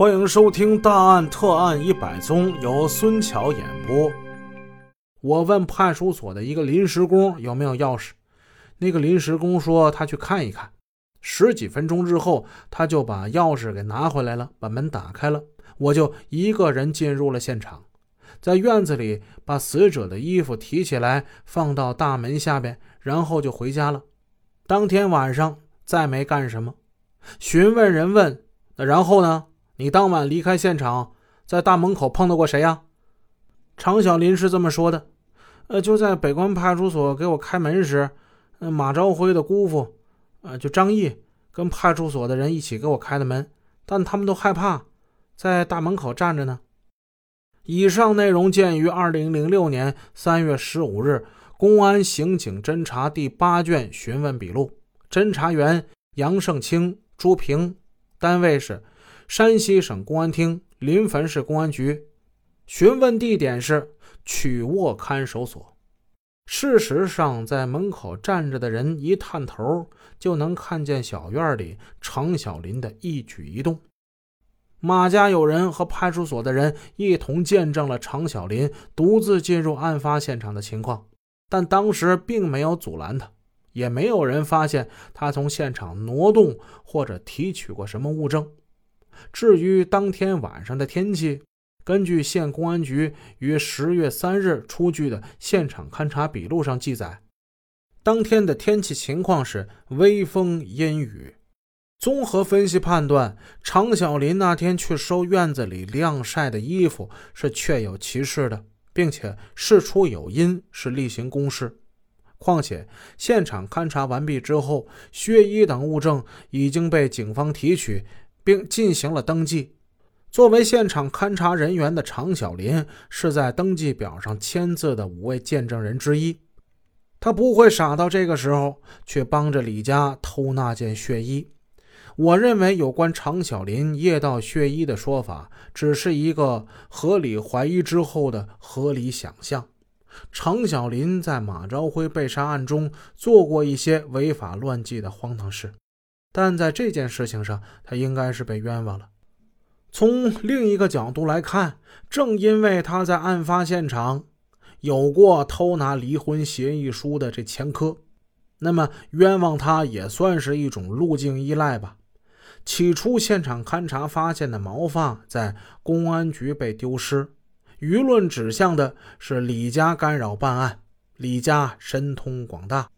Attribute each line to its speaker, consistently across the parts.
Speaker 1: 欢迎收听《大案特案一百宗》，由孙桥演播。我问派出所的一个临时工有没有钥匙，那个临时工说他去看一看。十几分钟之后，他就把钥匙给拿回来了，把门打开了，我就一个人进入了现场，在院子里把死者的衣服提起来放到大门下边，然后就回家了。当天晚上再没干什么。询问人问那然后呢？你当晚离开现场，在大门口碰到过谁呀？常小林是这么说的：“呃，就在北关派出所给我开门时，马朝辉的姑父，呃，就张毅跟派出所的人一起给我开的门，但他们都害怕，在大门口站着呢。”以上内容见于二零零六年三月十五日公安刑警侦查第八卷询问笔录，侦查员杨胜清、朱平，单位是。山西省公安厅临汾市公安局，询问地点是曲沃看守所。事实上，在门口站着的人一探头就能看见小院里常小林的一举一动。马家有人和派出所的人一同见证了常小林独自进入案发现场的情况，但当时并没有阻拦他，也没有人发现他从现场挪动或者提取过什么物证。至于当天晚上的天气，根据县公安局于十月三日出具的现场勘查笔录上记载，当天的天气情况是微风阴雨。综合分析判断，常小林那天去收院子里晾晒的衣服是确有其事的，并且事出有因，是例行公事。况且现场勘查完毕之后，血衣等物证已经被警方提取。并进行了登记。作为现场勘查人员的常小林是在登记表上签字的五位见证人之一。他不会傻到这个时候去帮着李家偷那件血衣。我认为有关常小林夜盗血衣的说法只是一个合理怀疑之后的合理想象。常小林在马朝辉被杀案中做过一些违法乱纪的荒唐事。但在这件事情上，他应该是被冤枉了。从另一个角度来看，正因为他在案发现场有过偷拿离婚协议书的这前科，那么冤枉他也算是一种路径依赖吧。起初，现场勘查发现的毛发在公安局被丢失，舆论指向的是李家干扰办案，李家神通广大。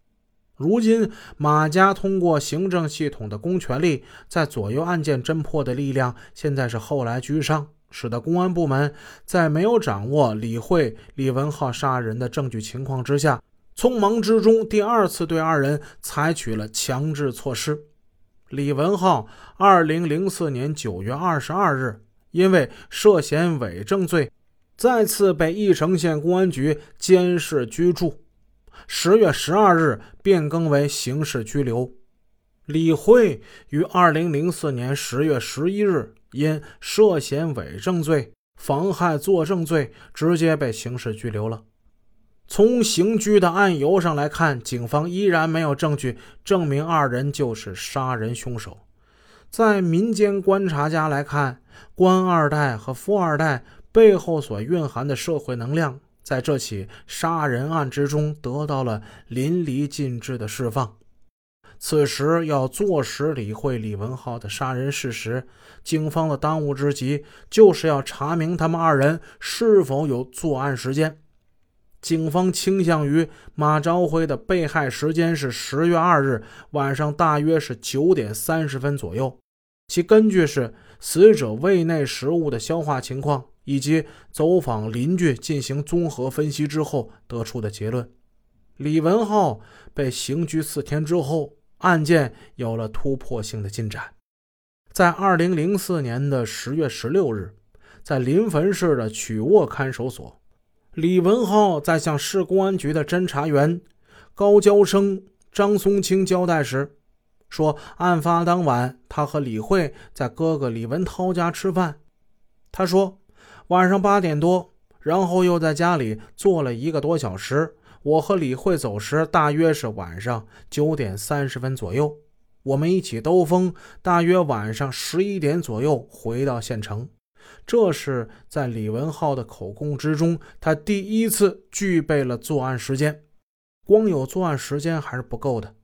Speaker 1: 如今，马家通过行政系统的公权力，在左右案件侦破的力量，现在是后来居上，使得公安部门在没有掌握李慧、李文浩杀人的证据情况之下，匆忙之中第二次对二人采取了强制措施。李文浩，二零零四年九月二十二日，因为涉嫌伪证罪，再次被义城县公安局监视居住。十月十二日变更为刑事拘留。李慧于二零零四年十月十一日因涉嫌伪证罪、妨害作证罪，直接被刑事拘留了。从刑拘的案由上来看，警方依然没有证据证明二人就是杀人凶手。在民间观察家来看，官二代和富二代背后所蕴含的社会能量。在这起杀人案之中，得到了淋漓尽致的释放。此时要坐实李慧、李文浩的杀人事实，警方的当务之急就是要查明他们二人是否有作案时间。警方倾向于马朝辉的被害时间是十月二日晚上，大约是九点三十分左右。其根据是死者胃内食物的消化情况。以及走访邻居进行综合分析之后得出的结论：李文浩被刑拘四天之后，案件有了突破性的进展。在二零零四年的十月十六日，在临汾市的曲沃看守所，李文浩在向市公安局的侦查员高娇生、张松清交代时说，案发当晚他和李慧在哥哥李文涛家吃饭。他说。晚上八点多，然后又在家里坐了一个多小时。我和李慧走时，大约是晚上九点三十分左右。我们一起兜风，大约晚上十一点左右回到县城。这是在李文浩的口供之中，他第一次具备了作案时间。光有作案时间还是不够的，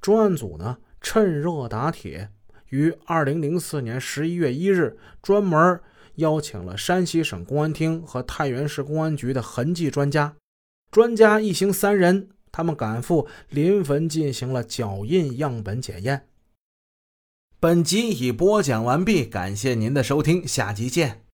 Speaker 1: 专案组呢趁热打铁，于二零零四年十一月一日专门邀请了山西省公安厅和太原市公安局的痕迹专家，专家一行三人，他们赶赴临汾进行了脚印样本检验。
Speaker 2: 本集已播讲完毕，感谢您的收听，下集见。